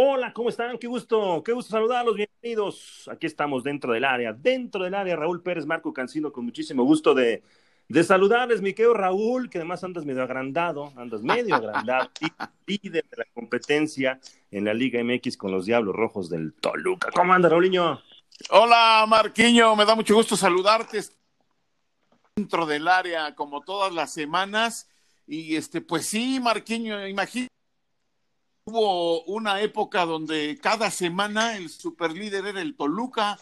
Hola, ¿cómo están? Qué gusto, qué gusto saludarlos, bienvenidos. Aquí estamos dentro del área, dentro del área, Raúl Pérez, Marco Cancino, con muchísimo gusto de, saludarles, mi querido Raúl, que además andas medio agrandado, andas medio agrandado, líder de la competencia en la Liga MX con los Diablos Rojos del Toluca. ¿Cómo anda, Raulinho? Hola, Marquiño, me da mucho gusto saludarte dentro del área como todas las semanas. Y este, pues sí, Marquiño, imagínate Hubo una época donde cada semana el superlíder era el Toluca.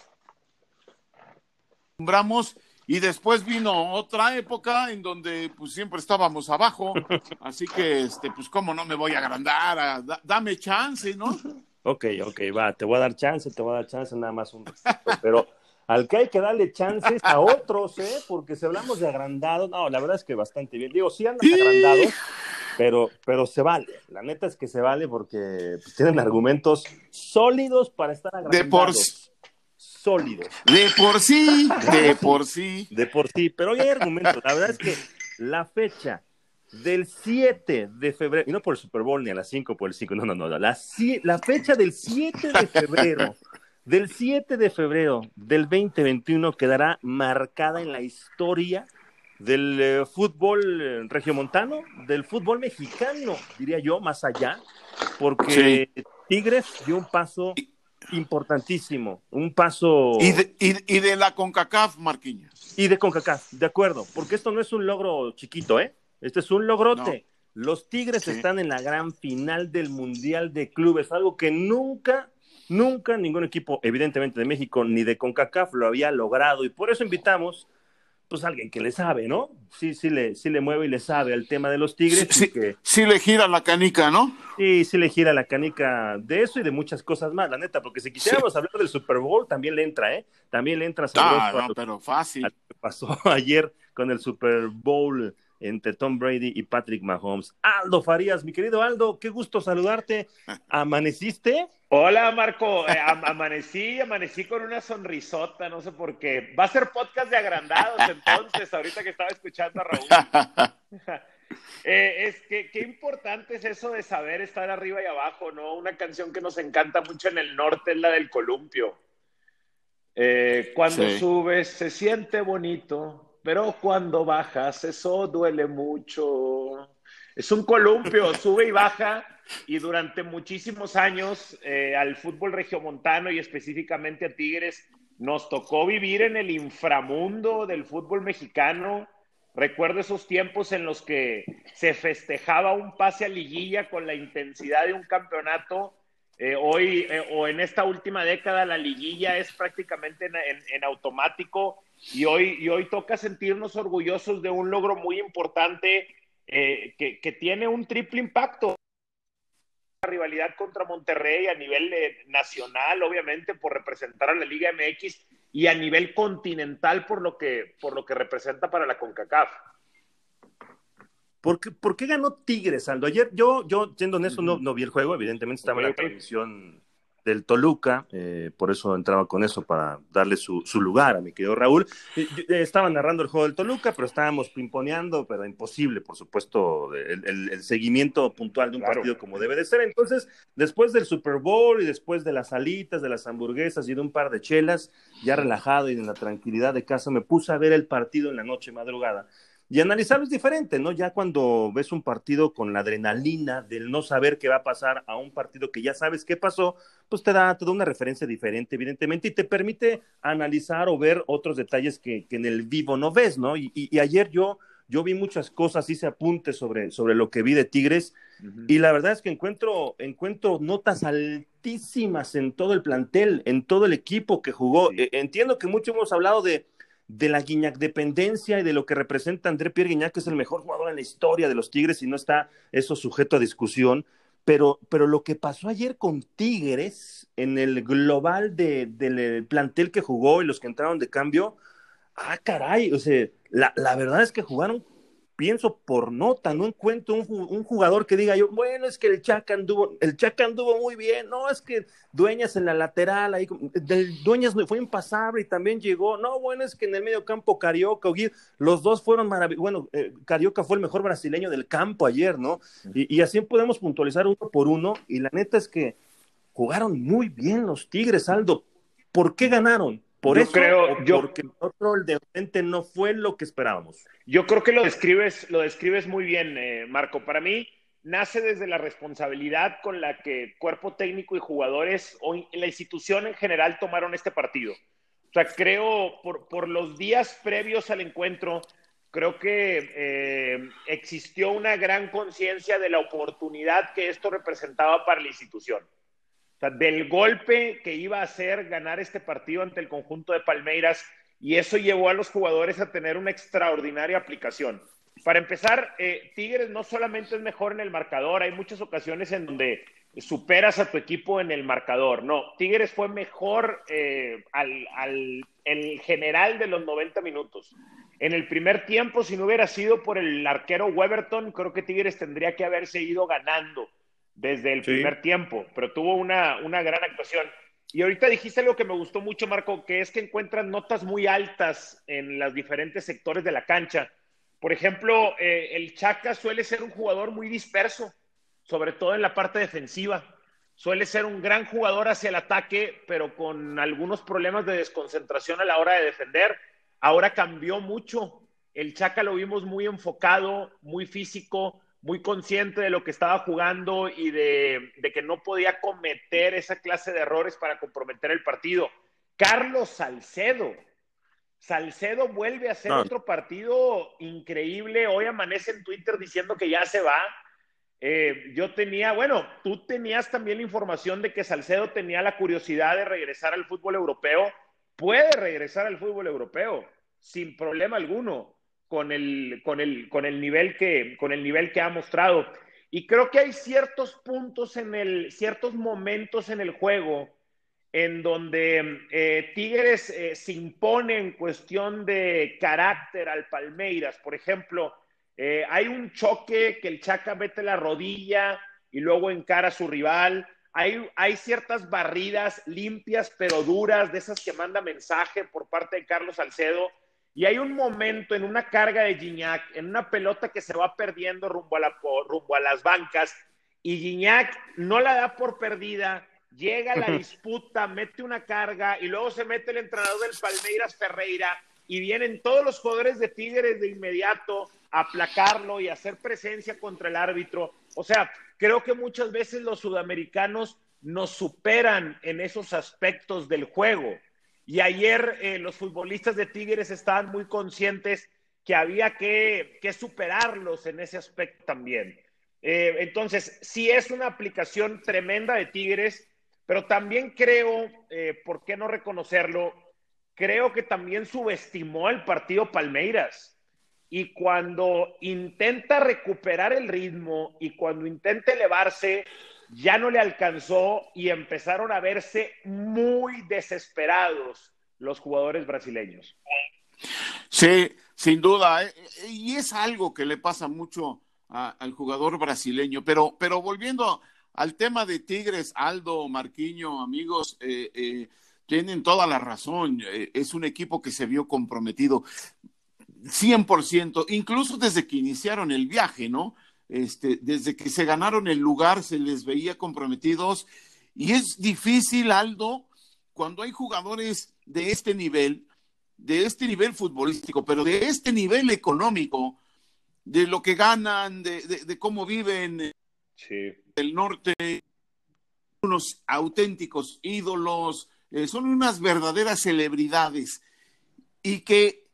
Y después vino otra época en donde pues siempre estábamos abajo. Así que, este, pues, ¿cómo no me voy a agrandar? dame chance, ¿no? Ok, ok, va, te voy a dar chance, te voy a dar chance, nada más un Pero al que hay que darle chances a otros, ¿eh? Porque si hablamos de agrandados, no, la verdad es que bastante bien. Digo, sí andan agrandados pero, pero se vale. La neta es que se vale porque pues, tienen argumentos sólidos para estar agrandados. De por Sólidos. De por sí, de por sí. De por sí, pero hoy hay argumentos. La verdad es que la fecha del 7 de febrero, y no por el Super Bowl ni a las 5 por el 5, no, no, no, la, la fecha del 7 de febrero, del 7 de febrero del 2021 quedará marcada en la historia del eh, fútbol regiomontano, del fútbol mexicano, diría yo, más allá, porque Tigres dio un paso importantísimo, un paso... Y de, y, de la CONCACAF, Marquinhos. Y de CONCACAF, de acuerdo, porque esto no es un logro chiquito, ¿eh? Este es un logrote. Los Tigres están en la gran final del Mundial de Clubes, algo que nunca, nunca ningún equipo, evidentemente de México ni de CONCACAF, lo había logrado. Y por eso invitamos pues alguien que le sabe, ¿no? Sí, sí le, sí le mueve y le sabe al tema de los Tigres. Sí, sí le gira la canica, ¿no? Sí, sí le gira la canica de eso y de muchas cosas más, la neta, porque si quisiéramos hablar del Super Bowl, también le entra, ¿eh? También le entra ah, no, pero fácil. pasó ayer con el Super Bowl entre Tom Brady y Patrick Mahomes. Aldo Farías, mi querido Aldo, qué gusto saludarte. ¿Amaneciste? Hola, Marco. Eh, amanecí, amanecí con una sonrisota, no sé por qué. Va a ser podcast de agrandados entonces, ahorita que estaba escuchando a Raúl. Eh, es que qué importante es eso de saber estar arriba y abajo, ¿no? Una canción que nos encanta mucho en el norte es la del columpio. Eh, cuando subes se siente bonito, pero cuando bajas, eso duele mucho. Es un columpio, sube y baja, y durante muchísimos años eh, al fútbol regiomontano y específicamente a Tigres nos tocó vivir en el inframundo del fútbol mexicano. Recuerdo esos tiempos en los que se festejaba un pase a liguilla con la intensidad de un campeonato. Eh, hoy eh, o en esta última década la liguilla es prácticamente en automático y hoy, y hoy toca sentirnos orgullosos de un logro muy importante eh, que, tiene un triple impacto. La rivalidad contra Monterrey a nivel eh, nacional, obviamente, por representar a la Liga MX y a nivel continental por lo que, por lo que representa para la CONCACAF. ¿Por qué, ¿Por qué, ganó Tigres, Aldo? Ayer yo, yo siendo honesto, no, no vi el juego, evidentemente estaba en la transmisión del Toluca, eh, por eso entraba con eso, para darle su, lugar a mi querido Raúl. estaba narrando el juego del Toluca, pero estábamos pimponeando, pero imposible, por supuesto, el, seguimiento puntual de un partido como debe de ser. Entonces, después del Super Bowl y después de las alitas, de las hamburguesas y de un par de chelas, ya relajado y en la tranquilidad de casa, me puse a ver el partido en la noche madrugada. Y analizarlo es diferente, ¿no? Ya cuando ves un partido con la adrenalina del no saber qué va a pasar a un partido que ya sabes qué pasó, pues te da, toda una referencia diferente, evidentemente, y te permite analizar o ver otros detalles que, en el vivo no ves, ¿no? Y, ayer yo, yo vi muchas cosas, hice apuntes sobre, sobre lo que vi de Tigres, y la verdad es que encuentro, encuentro notas altísimas en todo el plantel, en todo el equipo que jugó. E, entiendo que mucho hemos hablado de de la Guiñac dependencia y de lo que representa André Pierre Guiñac, que es el mejor jugador en la historia de los Tigres y no está eso sujeto a discusión. Pero, pero lo que pasó ayer con Tigres en el global de, del plantel que jugó y los que entraron de cambio, ah, caray, o sea, la, la verdad es que jugaron pienso por nota, no encuentro un, jugador que diga yo, bueno, es que el Chaca anduvo, el Chaca anduvo muy bien, no, es que Dueñas en la lateral, ahí, del Dueñas fue impasable y también llegó, no, bueno, es que en el medio campo Carioca, los dos fueron maravillosos, bueno, eh, Carioca fue el mejor brasileño del campo ayer, ¿no? Y, y así podemos puntualizar uno por uno, y la neta es que jugaron muy bien los Tigres, Aldo. ¿Por qué ganaron? Por eso, creo, yo, porque el otro, el de frente, no fue lo que esperábamos. Yo creo que lo describes, lo describes muy bien, eh, Marco. Para mí, nace desde la responsabilidad con la que cuerpo técnico y jugadores o la institución en general tomaron este partido. O sea, creo por, por los días previos al encuentro, creo que eh, existió una gran conciencia de la oportunidad que esto representaba para la institución. Del golpe que iba a hacer ganar este partido ante el conjunto de Palmeiras y eso llevó a los jugadores a tener una extraordinaria aplicación. Para empezar, eh, Tigres no solamente es mejor en el marcador, hay muchas ocasiones en donde superas a tu equipo en el marcador. No, Tigres fue mejor eh, al, al, en general de los 90 minutos. En el primer tiempo, si no hubiera sido por el arquero Weberton, creo que Tigres tendría que haberse ido ganando desde el sí. primer tiempo, pero tuvo una, una gran actuación. Y ahorita dijiste algo que me gustó mucho, Marco, que es que encuentran notas muy altas en los diferentes sectores de la cancha. Por ejemplo, eh, el Chaca suele ser un jugador muy disperso, sobre todo en la parte defensiva. Suele ser un gran jugador hacia el ataque, pero con algunos problemas de desconcentración a la hora de defender. Ahora cambió mucho. El Chaca lo vimos muy enfocado, muy físico, muy consciente de lo que estaba jugando y de, de, que no podía cometer esa clase de errores para comprometer el partido. Carlos Salcedo. Salcedo vuelve a hacer no. otro partido increíble. Hoy amanece en Twitter diciendo que ya se va. Eh, yo tenía, bueno, tú tenías también la información de que Salcedo tenía la curiosidad de regresar al fútbol europeo. Puede regresar al fútbol europeo sin problema alguno con el, con el, con el, nivel, que, con el nivel que ha mostrado. Y creo que hay ciertos puntos en el, ciertos momentos en el juego en donde eh, Tigres eh, se impone en cuestión de carácter al Palmeiras. Por ejemplo, eh, hay un choque que el Chaca mete la rodilla y luego encara a su rival. Hay, hay, ciertas barridas limpias pero duras, de esas que manda mensaje por parte de Carlos Salcedo y hay un momento en una carga de Gignac, en una pelota que se va perdiendo rumbo a, la, rumbo a las bancas, y Gignac no la da por perdida, llega a la disputa, mete una carga, y luego se mete el entrenador del Palmeiras Ferreira, y vienen todos los jugadores de Tigres de inmediato a aplacarlo y a hacer presencia contra el árbitro. O sea, creo que muchas veces los sudamericanos nos superan en esos aspectos del juego. Y ayer eh, los futbolistas de Tigres estaban muy conscientes que había que, superarlos en ese aspecto también. Eh, entonces, sí es una aplicación tremenda de Tigres, pero también creo, eh, ¿por qué no reconocerlo? Creo que también subestimó el partido Palmeiras. Y cuando intenta recuperar el ritmo y cuando intenta elevarse, ya no le alcanzó y empezaron a verse muy desesperados los jugadores brasileños. Sí, sin duda. ¿eh? Y es algo que le pasa mucho al jugador brasileño. Pero, pero volviendo al tema de Tigres, Aldo, Marquiño, amigos, eh, eh, tienen toda la razón. Eh, es un equipo que se vio comprometido 100%, incluso desde que iniciaron el viaje, ¿no? Este, desde que se ganaron el lugar se les veía comprometidos y es difícil, Aldo, cuando hay jugadores de este nivel, de este nivel futbolístico, pero de este nivel económico, de lo que ganan, de, de, de cómo viven sí. el norte, unos auténticos ídolos, eh, son unas verdaderas celebridades y que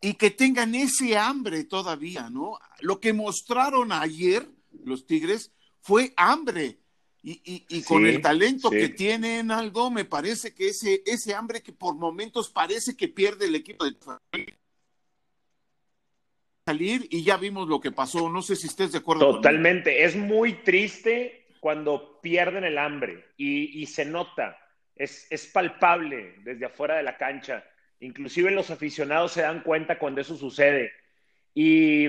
y que tengan ese hambre todavía, ¿no? Lo que mostraron ayer los Tigres fue hambre. Y, y, y con sí, el talento sí. que tienen, Aldo, me parece que ese, ese hambre que por momentos parece que pierde el equipo de salir y ya vimos lo que pasó. No sé si estés de acuerdo. Totalmente. Es muy triste cuando pierden el hambre y, y se nota. Es, es palpable desde afuera de la cancha Inclusive los aficionados se dan cuenta cuando eso sucede. Y,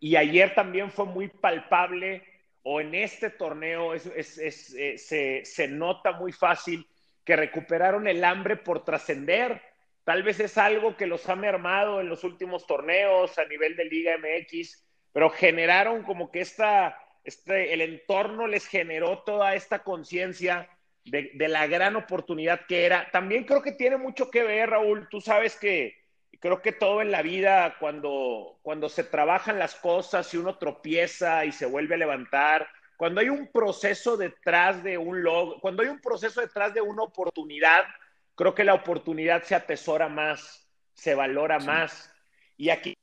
y ayer también fue muy palpable, o en este torneo eh, se, se nota muy fácil que recuperaron el hambre por trascender. Tal vez es algo que los ha mermado en los últimos torneos a nivel de Liga MX, pero generaron como que esta, este, el entorno les generó toda esta conciencia de, de, la gran oportunidad que era. También creo que tiene mucho que ver, Raúl. Tú sabes que creo que todo en la vida, cuando, cuando se trabajan las cosas y uno tropieza y se vuelve a levantar, cuando hay un proceso detrás de un logro, cuando hay un proceso detrás de una oportunidad, creo que la oportunidad se atesora más, se valora sí. más. Y aquí,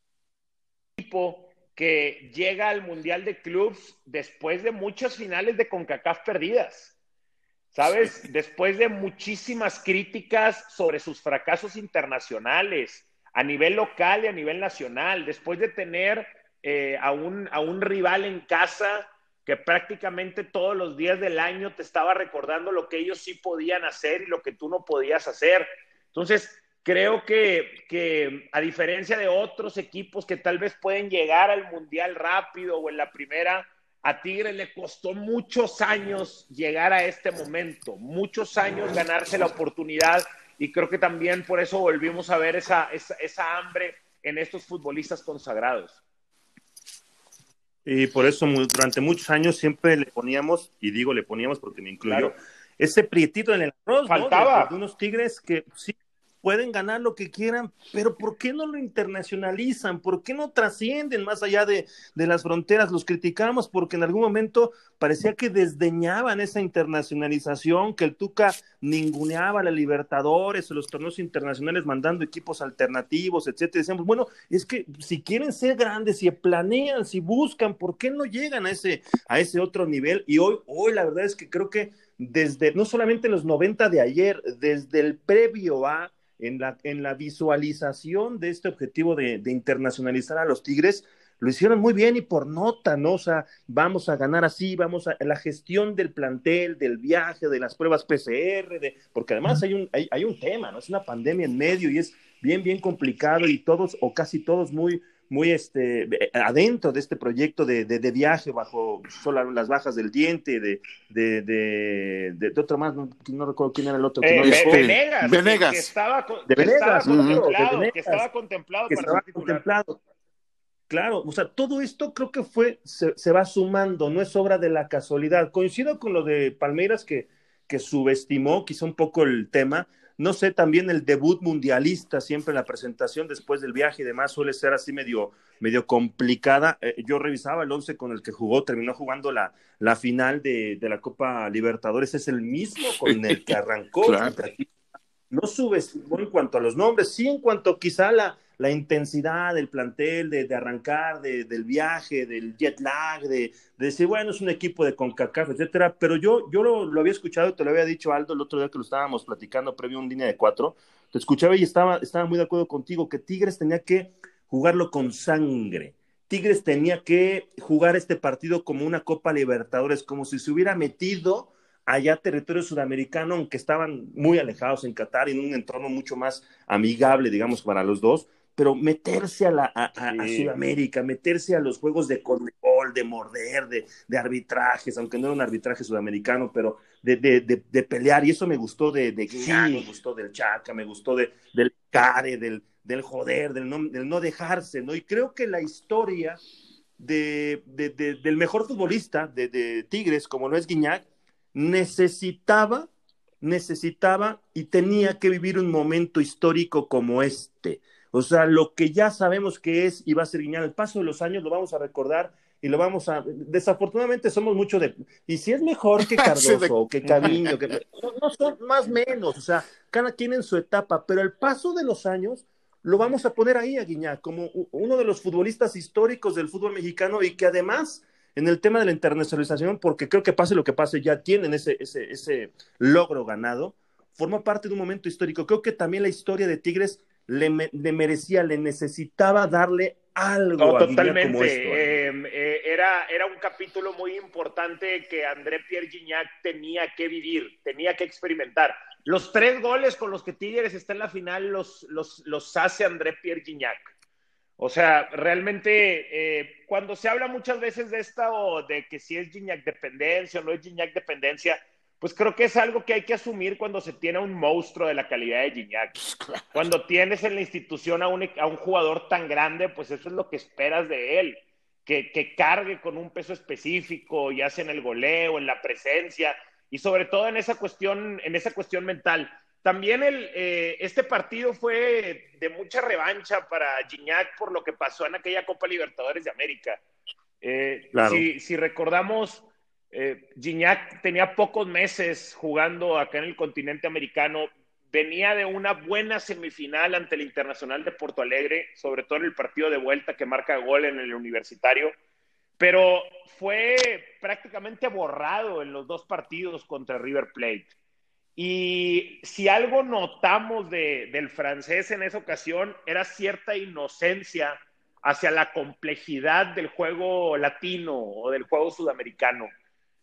equipo que llega al Mundial de Clubs después de muchas finales de CONCACAF perdidas. ¿Sabes? Después de muchísimas críticas sobre sus fracasos internacionales, a nivel local y a nivel nacional, después de tener eh, a, un, a un rival en casa que prácticamente todos los días del año te estaba recordando lo que ellos sí podían hacer y lo que tú no podías hacer. Entonces, creo que, que, a diferencia de otros equipos que tal vez pueden llegar al Mundial rápido o en la primera, a Tigre le costó muchos años llegar a este momento, muchos años ganarse la oportunidad y creo que también por eso volvimos a ver esa, esa, esa hambre en estos futbolistas consagrados. Y por eso durante muchos años siempre le poníamos, y digo le poníamos porque me incluyo, claro. ese prietito en el arroz, Faltaba. ¿no? De, de, unos tigres que sí pueden ganar lo que quieran, pero ¿por qué no lo internacionalizan? ¿Por qué no trascienden más allá de, de, las fronteras? Los criticamos porque en algún momento parecía que desdeñaban esa internacionalización, que el Tuca ninguneaba a la Libertadores o los torneos internacionales mandando equipos alternativos, etcétera. Decíamos, bueno, es que si quieren ser grandes, si planean, si buscan, ¿por qué no llegan a ese, a ese otro nivel? Y hoy, hoy la verdad es que creo que desde, no solamente en los 90 de ayer, desde el previo a en la, en la visualización de este objetivo de, internacionalizar a los Tigres, lo hicieron muy bien y por nota, ¿no? O sea, vamos a ganar así, vamos a la gestión del plantel, del viaje, de las pruebas PCR, porque además hay un, hay un tema, ¿no? Es una pandemia en medio y es bien, bien complicado y todos o casi todos muy, muy este, adentro de este proyecto de, de, de viaje bajo solo las bajas del diente, de, de, de, de otro más, no, no, recuerdo quién era el otro. Que eh, no Venegas, Venegas. Que, estaba, de que Venegas, estaba contemplado, Venegas, que estaba contemplado que para estaba contemplado. Claro, o sea, todo esto creo que fue, se, se, va sumando, no es obra de la casualidad. Coincido con lo de Palmeiras que, que subestimó quizá un poco el tema, no sé, también el debut mundialista, siempre la presentación después del viaje y demás suele ser así medio, medio complicada. Eh, yo revisaba el once con el que jugó, terminó jugando la, la final de, de, la Copa Libertadores, es el mismo con el que arrancó. claro. No subestimó en cuanto a los nombres, sí en cuanto quizá la, la intensidad del plantel, de, de arrancar, de, del viaje, del jet lag, de, de, decir, bueno, es un equipo de CONCACAF, etcétera, pero yo, yo lo, lo, había escuchado, te lo había dicho Aldo el otro día que lo estábamos platicando previo a un línea de cuatro, te escuchaba y estaba, estaba muy de acuerdo contigo, que Tigres tenía que jugarlo con sangre, Tigres tenía que jugar este partido como una Copa Libertadores, como si se hubiera metido allá territorio sudamericano, aunque estaban muy alejados en Qatar, en un entorno mucho más amigable, digamos, para los dos, pero meterse a, la, a, a, sí. a Sudamérica, meterse a los juegos de control, de morder, de, de, arbitrajes, aunque no era un arbitraje sudamericano, pero de, de, de pelear, y eso me gustó de, de Guiñán, sí. me gustó del Chaca, me gustó de, del Care, del, del joder, del no, del no dejarse, ¿no? Y creo que la historia de, del mejor futbolista de, Tigres, como lo es Guiñac, necesitaba, necesitaba y tenía que vivir un momento histórico como este. O sea, lo que ya sabemos que es y va a ser Guiñán, el paso de los años lo vamos a recordar y lo vamos a. Desafortunadamente somos mucho de. Y si es mejor que Cardoso que Caviño, que, no, no son más menos, o sea, cada quien en su etapa, pero el paso de los años lo vamos a poner ahí a Guiñac como uno de los futbolistas históricos del fútbol mexicano y que además en el tema de la internacionalización, porque creo que pase lo que pase, ya tienen ese, ese, ese logro ganado, forma parte de un momento histórico. Creo que también la historia de Tigres le, le merecía, le necesitaba darle algo no, a totalmente. como esto. Eh, eh, era, era un capítulo muy importante que André Pierre Gignac tenía que vivir, tenía que experimentar. Los tres goles con los que Tigres está en la final los, los, los hace André Pierre Gignac. O sea, realmente, eh, cuando se habla muchas veces de esta o de que si es Gignac dependencia o no es Gignac dependencia, pues creo que es algo que hay que asumir cuando se tiene a un monstruo de la calidad de Gignac. Cuando tienes en la institución a un, a un jugador tan grande, pues eso es lo que esperas de él. Que, que, cargue con un peso específico, ya sea en el goleo, en la presencia, y sobre todo en esa cuestión, en esa cuestión mental. También el, eh, este partido fue de mucha revancha para Gignac por lo que pasó en aquella Copa Libertadores de América. Eh, si, si, recordamos, eh, Gignac tenía pocos meses jugando acá en el continente americano, venía de una buena semifinal ante el Internacional de Porto Alegre, sobre todo en el partido de vuelta que marca gol en el universitario, pero fue prácticamente borrado en los dos partidos contra River Plate. Y si algo notamos del francés en esa ocasión era cierta inocencia hacia la complejidad del juego latino o del juego sudamericano.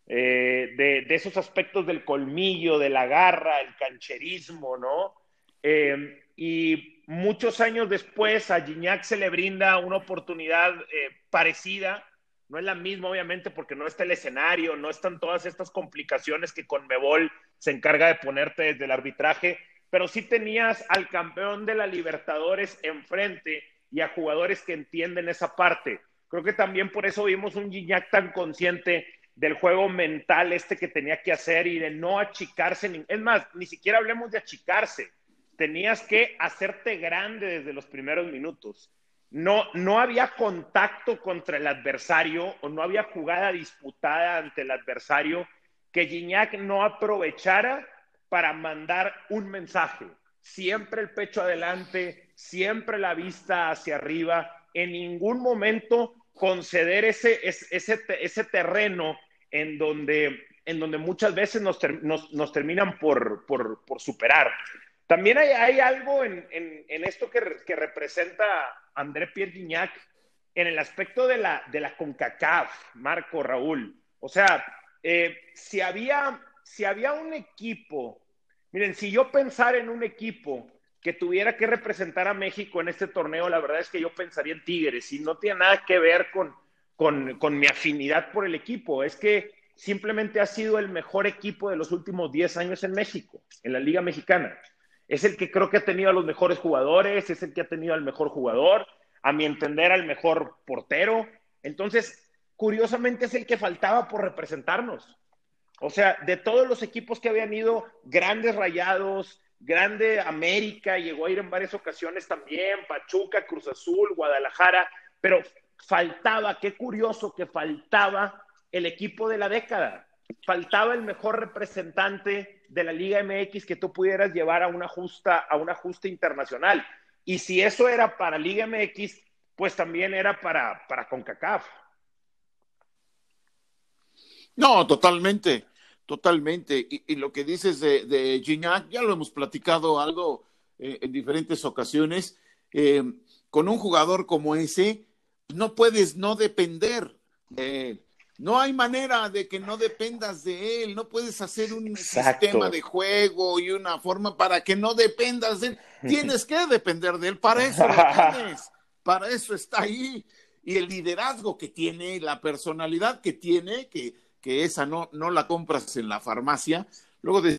Eh, de, esos aspectos del colmillo, de la garra, el cancherismo, ¿no? Eh, y muchos años después a Gignac se le brinda una oportunidad eh, parecida, no es la misma obviamente porque no está el escenario, no están todas estas complicaciones que con Mebol se encarga de ponerte desde el arbitraje, pero sí tenías al campeón de la Libertadores enfrente y a jugadores que entienden esa parte. Creo que también por eso vimos un Gignac tan consciente del juego mental este que tenía que hacer y de no achicarse. Es más, ni siquiera hablemos de achicarse. Tenías que hacerte grande desde los primeros minutos. No, no había contacto contra el adversario o no había jugada disputada ante el adversario que Gignac no aprovechara para mandar un mensaje. Siempre el pecho adelante, siempre la vista hacia arriba, en ningún momento conceder ese, ese, ese terreno en donde, en donde muchas veces nos, nos, terminan por, por, por, superar. También hay, hay algo en, en, esto que, que representa André Pierre Guignac en el aspecto de la, de la CONCACAF, Marco Raúl. O sea, eh, si, había, si había un equipo, miren, si yo pensara en un equipo que tuviera que representar a México en este torneo, la verdad es que yo pensaría en Tigres y no tiene nada que ver con, con, mi afinidad por el equipo. Es que simplemente ha sido el mejor equipo de los últimos 10 años en México, en la Liga Mexicana. Es el que creo que ha tenido a los mejores jugadores, es el que ha tenido al mejor jugador, a mi entender al mejor portero. Entonces, curiosamente es el que faltaba por representarnos. O sea, de todos los equipos que habían ido, grandes rayados, grande América, llegó a ir en varias ocasiones también, Pachuca, Cruz Azul, Guadalajara, pero faltaba, qué curioso que faltaba el equipo de la década. Faltaba el mejor representante de la Liga MX que tú pudieras llevar a una justa, a una justa internacional. Y si eso era para Liga MX, pues también era para, para CONCACAF. No, totalmente, totalmente. Y, lo que dices de, de, Gignac, ya lo hemos platicado algo eh, en diferentes ocasiones. Eh, con un jugador como ese, no puedes no depender de él. No hay manera de que no dependas de él, no puedes hacer un sistema de juego y una forma para que no dependas de él. Tienes que depender de él, para eso lo tienes, para eso está ahí. Y el liderazgo que tiene, la personalidad que tiene, que, que esa no, no la compras en la farmacia, luego de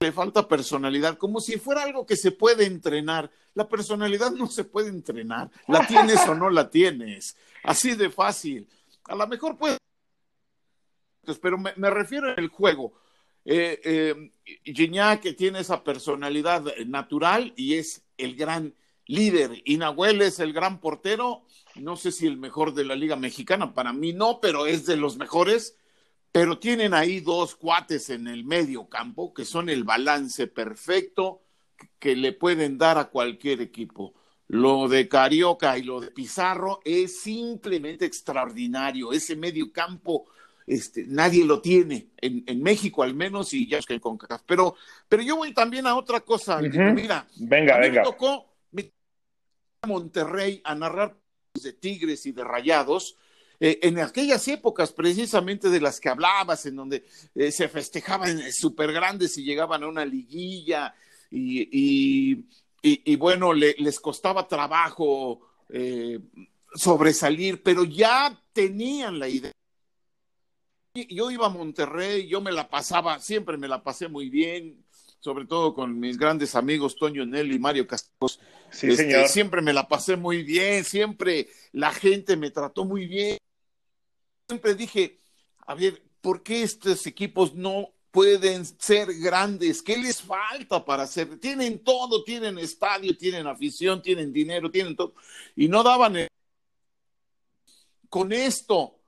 le falta personalidad, como si fuera algo que se puede entrenar. La personalidad no se puede entrenar, la tienes o no la tienes, así de fácil. A lo mejor puede, pero me, refiero al juego. Eh, eh, tiene esa personalidad natural y es el gran líder. Y es el gran portero, no sé si el mejor de la Liga Mexicana, para mí no, pero es de los mejores pero tienen ahí dos cuates en el medio campo que son el balance perfecto que le pueden dar a cualquier equipo. Lo de Carioca y lo de Pizarro es simplemente extraordinario. Ese medio campo este, nadie lo tiene, en, en, México al menos, y ya es que con Pero, pero yo voy también a otra cosa. Mira, venga, venga. Me tocó a Monterrey a narrar de Tigres y de Rayados eh, en aquellas épocas precisamente de las que hablabas, en donde eh, se festejaban súper grandes y llegaban a una liguilla y, y, bueno, les costaba trabajo eh, sobresalir, pero ya tenían la idea. Yo iba a Monterrey, yo me la pasaba, siempre me la pasé muy bien, sobre todo con mis grandes amigos Toño Nelly y Mario Castos. Sí, este, Siempre me la pasé muy bien, siempre la gente me trató muy bien. Siempre dije, a ver, ¿por qué estos equipos no pueden ser grandes? ¿Qué les falta para ser? Tienen todo, tienen estadio, tienen afición, tienen dinero, tienen todo. Y no daban... El... Con esto,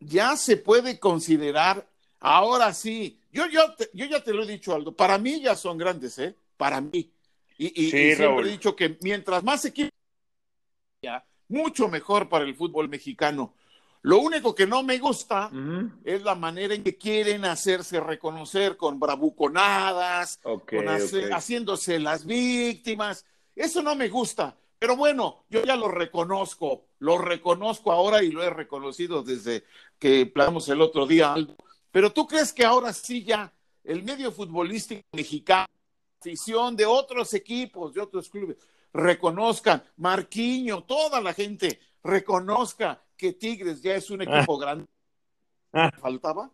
ya se puede considerar, ahora sí, yo, yo, yo ya te lo he dicho, Aldo, para mí ya son grandes, ¿eh? Para mí. Y, y, sí, y siempre he dicho que mientras más equipos, mucho mejor para el fútbol mexicano. Lo único que no me gusta uh -huh. es la manera en que quieren hacerse reconocer con bravuconadas, okay, con hacer, okay. haciéndose las víctimas. Eso no me gusta. Pero bueno, yo ya lo reconozco, lo reconozco ahora y lo he reconocido desde que platicamos el otro día, Aldo. Pero tú crees que ahora sí ya el medio futbolístico mexicano, afición de otros equipos, de otros clubes, reconozcan, Marquiño, toda la gente reconozca que Tigres ya es un equipo ah. grande. Ah. ¿Faltaba?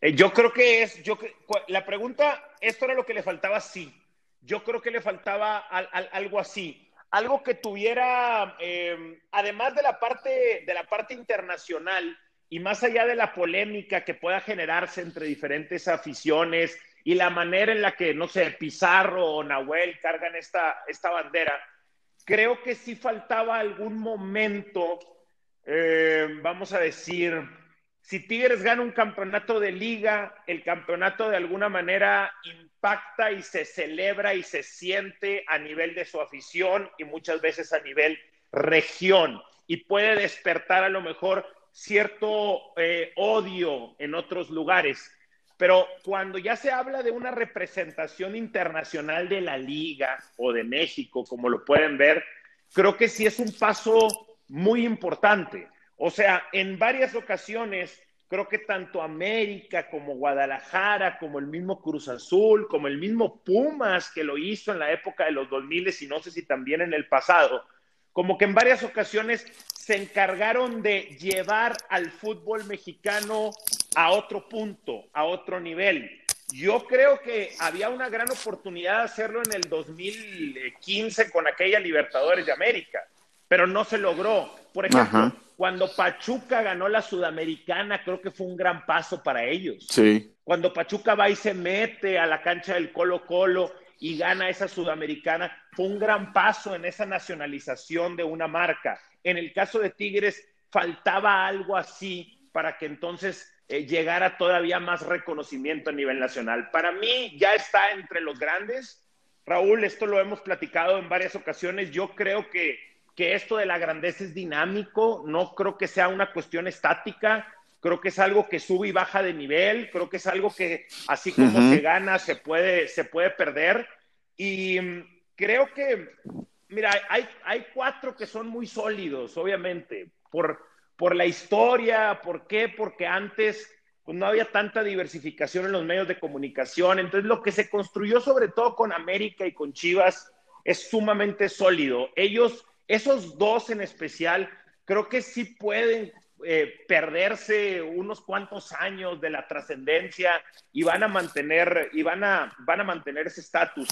Eh, yo creo que es, yo la pregunta, esto era lo que le faltaba, sí. Yo creo que le faltaba al, al, algo así, algo que tuviera, eh, además de la parte de la parte internacional y más allá de la polémica que pueda generarse entre diferentes aficiones y la manera en la que, no sé, Pizarro o Nahuel cargan esta, esta bandera, creo que sí faltaba algún momento eh, vamos a decir, si Tigres gana un campeonato de liga, el campeonato de alguna manera impacta y se celebra y se siente a nivel de su afición y muchas veces a nivel región y puede despertar a lo mejor cierto eh, odio en otros lugares. Pero cuando ya se habla de una representación internacional de la liga o de México, como lo pueden ver, creo que sí es un paso muy importante. O sea, en varias ocasiones, creo que tanto América como Guadalajara, como el mismo Cruz Azul, como el mismo Pumas, que lo hizo en la época de los 2000 y no sé si también en el pasado, como que en varias ocasiones se encargaron de llevar al fútbol mexicano a otro punto, a otro nivel. Yo creo que había una gran oportunidad de hacerlo en el 2015 con aquella Libertadores de América pero no se logró. Por ejemplo, Ajá. cuando Pachuca ganó la Sudamericana, creo que fue un gran paso para ellos. Sí. Cuando Pachuca va y se mete a la cancha del Colo Colo y gana esa Sudamericana, fue un gran paso en esa nacionalización de una marca. En el caso de Tigres, faltaba algo así para que entonces eh, llegara todavía más reconocimiento a nivel nacional. Para mí ya está entre los grandes. Raúl, esto lo hemos platicado en varias ocasiones. Yo creo que que esto de la grandeza es dinámico, no creo que sea una cuestión estática, creo que es algo que sube y baja de nivel, creo que es algo que así como uh -huh. se gana, se puede, se puede perder. Y mm, creo que, mira, hay, hay cuatro que son muy sólidos, obviamente, por, por la historia, ¿por qué? Porque antes pues, no había tanta diversificación en los medios de comunicación, entonces lo que se construyó sobre todo con América y con Chivas es sumamente sólido. Ellos esos dos en especial, creo que sí pueden eh, perderse unos cuantos años de la trascendencia y van a mantener y van a, van a mantener ese estatus.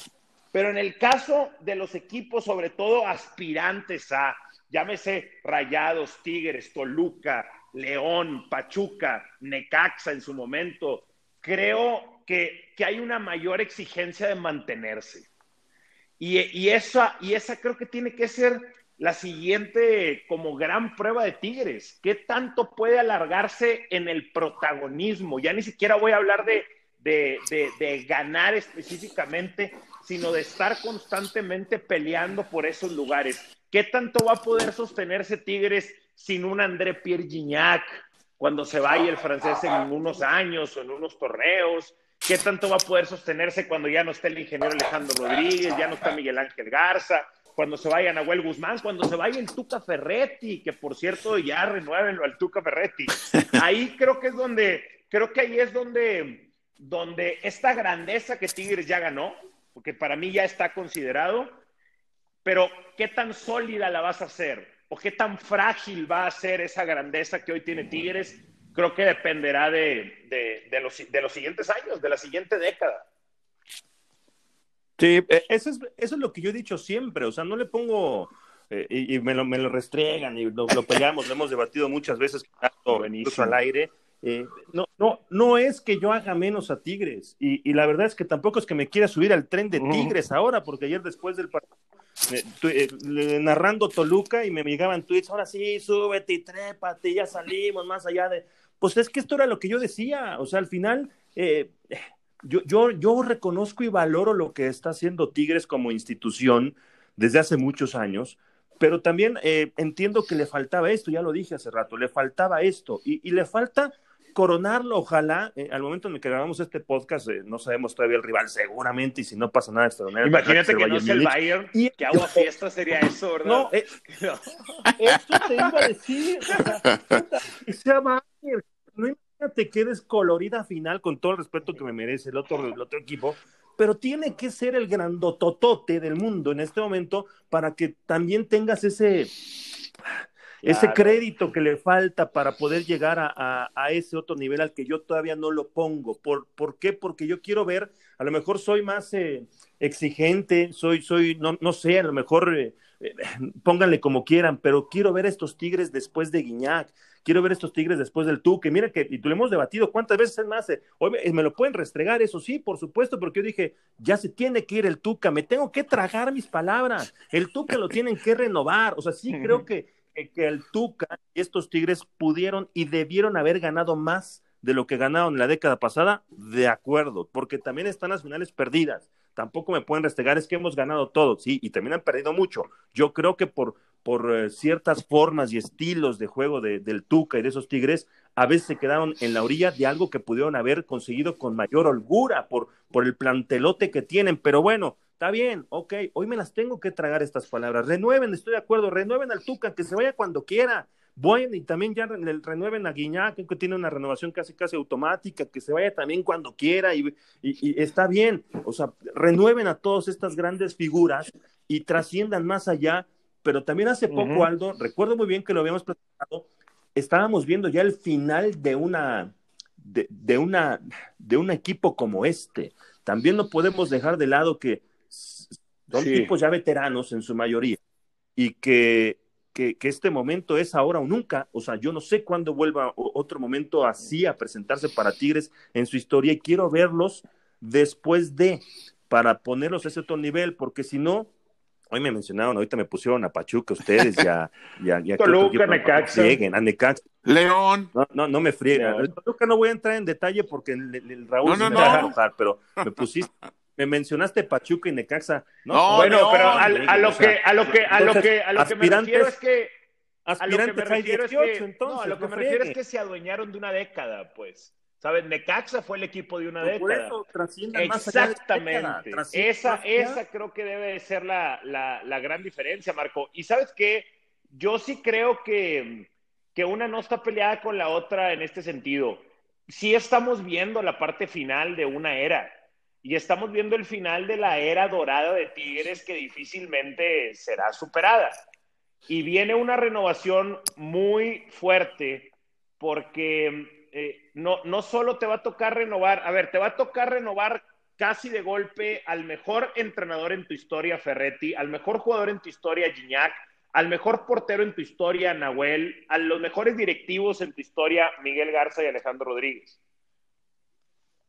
Pero en el caso de los equipos, sobre todo aspirantes a, llámese Rayados, Tigres, Toluca, León, Pachuca, Necaxa en su momento, creo que, que hay una mayor exigencia de mantenerse. Y, y, esa, y esa creo que tiene que ser la siguiente como gran prueba de Tigres. ¿Qué tanto puede alargarse en el protagonismo? Ya ni siquiera voy a hablar de, de, de, ganar específicamente, sino de estar constantemente peleando por esos lugares. ¿Qué tanto va a poder sostenerse Tigres sin un André Pierre Gignac cuando se vaya el francés en unos años o en unos torneos? ¿Qué tanto va a poder sostenerse cuando ya no esté el ingeniero Alejandro Rodríguez, ya no está Miguel Ángel Garza? Cuando se vaya Nahuel Guzmán, cuando se vaya el Tuca Ferretti, que por cierto ya renuévenlo al Tuca Ferretti. Ahí creo que es donde, creo que ahí es donde, donde esta grandeza que Tigres ya ganó, porque para mí ya está considerado, pero qué tan sólida la vas a hacer o qué tan frágil va a ser esa grandeza que hoy tiene Tigres, creo que dependerá de, de, de, los, de los siguientes años, de la siguiente década. Sí, eh, eso es, eso es lo que yo he dicho siempre, o sea, no le pongo eh, y, y, me, lo, me lo restregan y lo, lo peleamos, lo hemos debatido muchas veces incluso al aire, eh, no, no, no es que yo haga menos a Tigres, y, la verdad es que tampoco es que me quiera subir al tren de Tigres ahora, porque ayer después del partido, eh, narrando Toluca y me llegaban tweets, ahora sí, súbete y trépate, ya salimos más allá de... Pues es que esto era lo que yo decía, o sea, al final, eh, yo, yo, yo reconozco y valoro lo que está haciendo Tigres como institución desde hace muchos años, pero también entiendo que le faltaba esto, ya lo dije hace rato, le faltaba esto, y, y le falta coronarlo, ojalá, eh, al momento en el que grabamos este podcast, eh, no sabemos todavía el rival, seguramente, y si no pasa nada extraordinario. Imagínate que no es el Bayern, y que agua fiesta sería eso, ¿verdad? No, eh, eso te iba a decir, que sea Bayern, imagínate que descolorida final, con todo el respeto que me merece el otro, el otro equipo, pero tiene que ser el grandototote del mundo en este momento para que también tengas ese ese crédito que le falta para poder llegar a, ese otro nivel al que yo todavía no lo pongo. ¿Por, ¿por qué? Porque yo quiero ver, a lo mejor soy más eh, exigente, soy, soy, no, no sé, a lo mejor eh, eh, pónganle como quieran, pero quiero ver estos Tigres después de Guiñac, quiero ver estos Tigres después del Tuque. Mira que, y tú lo hemos debatido, ¿cuántas veces es más? hoy me, lo pueden restregar, eso sí, por supuesto, porque yo dije, ya se tiene que ir el Tuca, me tengo que tragar mis palabras, el Tuca lo tienen que renovar, o sea, sí creo que que, el Tuca y estos Tigres pudieron y debieron haber ganado más de lo que ganaron en la década pasada, de acuerdo, porque también están las finales perdidas. Tampoco me pueden restregar, es que hemos ganado todo, sí, y también han perdido mucho. Yo creo que por, por eh, ciertas formas y estilos de juego de, del Tuca y de esos Tigres, a veces se quedaron en la orilla de algo que pudieron haber conseguido con mayor holgura por, por el plantelote que tienen. Pero bueno, Está bien, ok, hoy me las tengo que tragar estas palabras. Renueven, estoy de acuerdo, renueven al Tuca, que se vaya cuando quiera. Bueno, y también ya renueven a Guiñac, que tiene una renovación casi casi automática, que se vaya también cuando quiera y, está bien. O sea, renueven a todas estas grandes figuras y trasciendan más allá. Pero también hace poco, Aldo, recuerdo muy bien que lo habíamos platicado, estábamos viendo ya el final de una, de, de una, de un equipo como este. También no podemos dejar de lado que son tipos ya veteranos en su mayoría y que, que, este momento es ahora o nunca. O sea, yo no sé cuándo vuelva otro momento así a presentarse para Tigres en su historia y quiero verlos después de, para ponerlos a ese otro nivel, porque si no, hoy me mencionaron, ahorita me pusieron a Pachuca ustedes ya, ya, ya Toluca, Necaxa. a Necaxa. León. No, no, no me friegan. Toluca no voy a entrar en detalle porque el, Raúl no, no, va a enojar, pero me pusiste me mencionaste Pachuca y Necaxa. No, bueno, pero a, lo que, a lo que, a lo que, a lo que me refiero es que a lo que me refiero es que, entonces, no, a lo que me refiero es que se adueñaron de una década, pues. ¿Sabes? Necaxa fue el equipo de una década. Exactamente. esa, esa creo que debe de ser la, la, la, gran diferencia, Marco. Y sabes qué, yo sí creo que, que una no está peleada con la otra en este sentido. Sí estamos viendo la parte final de una era y estamos viendo el final de la era dorada de Tigres que difícilmente será superada. Y viene una renovación muy fuerte porque eh, no, no solo te va a tocar renovar, a ver, te va a tocar renovar casi de golpe al mejor entrenador en tu historia, Ferretti, al mejor jugador en tu historia, Gignac, al mejor portero en tu historia, Nahuel, a los mejores directivos en tu historia, Miguel Garza y Alejandro Rodríguez.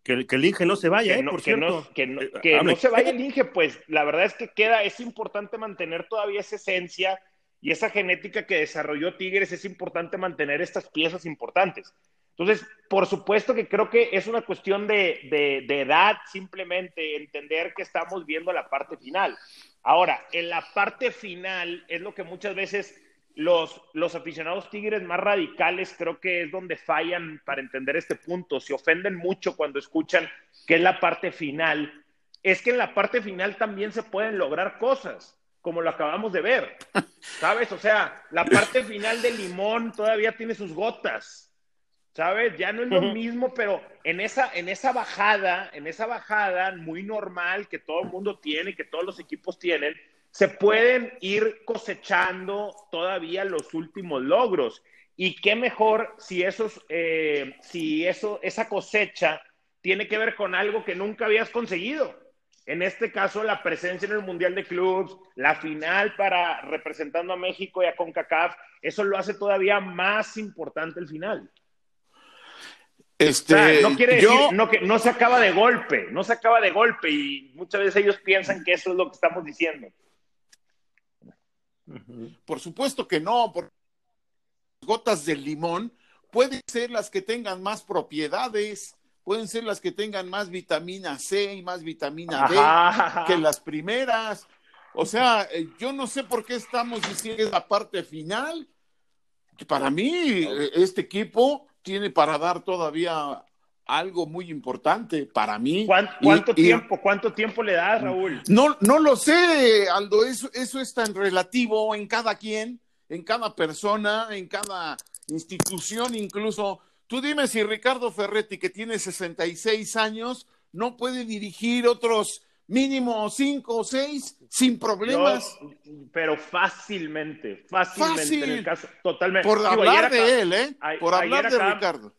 Que, el Inge no se vaya, que ¿eh? no, por que No, que, no, eh, se vaya el Inge, pues la verdad es que queda, es importante mantener todavía esa esencia y esa genética que desarrolló Tigres, es importante mantener estas piezas importantes. Entonces, por supuesto que creo que es una cuestión de, de, edad, simplemente entender que estamos viendo la parte final. Ahora, en la parte final es lo que muchas veces los, los aficionados tigres más radicales creo que es donde fallan para entender este punto. Se ofenden mucho cuando escuchan que es la parte final. Es que en la parte final también se pueden lograr cosas, como lo acabamos de ver. ¿Sabes? O sea, la parte final del limón todavía tiene sus gotas. ¿Sabes? Ya no es lo mismo, pero en esa, en esa bajada, en esa bajada muy normal que todo el mundo tiene, que todos los equipos tienen, se pueden ir cosechando todavía los últimos logros. Y qué mejor si, esos, eh, si eso, esa cosecha tiene que ver con algo que nunca habías conseguido. En este caso, la presencia en el Mundial de Clubs, la final para representando a México y a CONCACAF, eso lo hace todavía más importante el final. Este, no quiere decir no, que no se acaba de golpe, no se acaba de golpe y muchas veces ellos piensan que eso es lo que estamos diciendo. Por supuesto que no, porque gotas de limón pueden ser las que tengan más propiedades, pueden ser las que tengan más vitamina C y más vitamina D que las primeras. O sea, eh, yo no sé por qué estamos diciendo la parte final. Para mí, eh, este equipo tiene para dar todavía algo muy importante para mí. ¿Cuánto, tiempo, cuánto tiempo le das, Raúl? No, no lo sé, Aldo, eso, eso es tan relativo en cada quien, en cada persona, en cada institución incluso. Tú dime si Ricardo Ferretti, que tiene 66 años, no puede dirigir otros mínimo cinco o seis sin problemas. pero fácilmente, fácilmente. Fácil. En el caso, totalmente. Por hablar de él, ¿eh? Por hablar de Ricardo.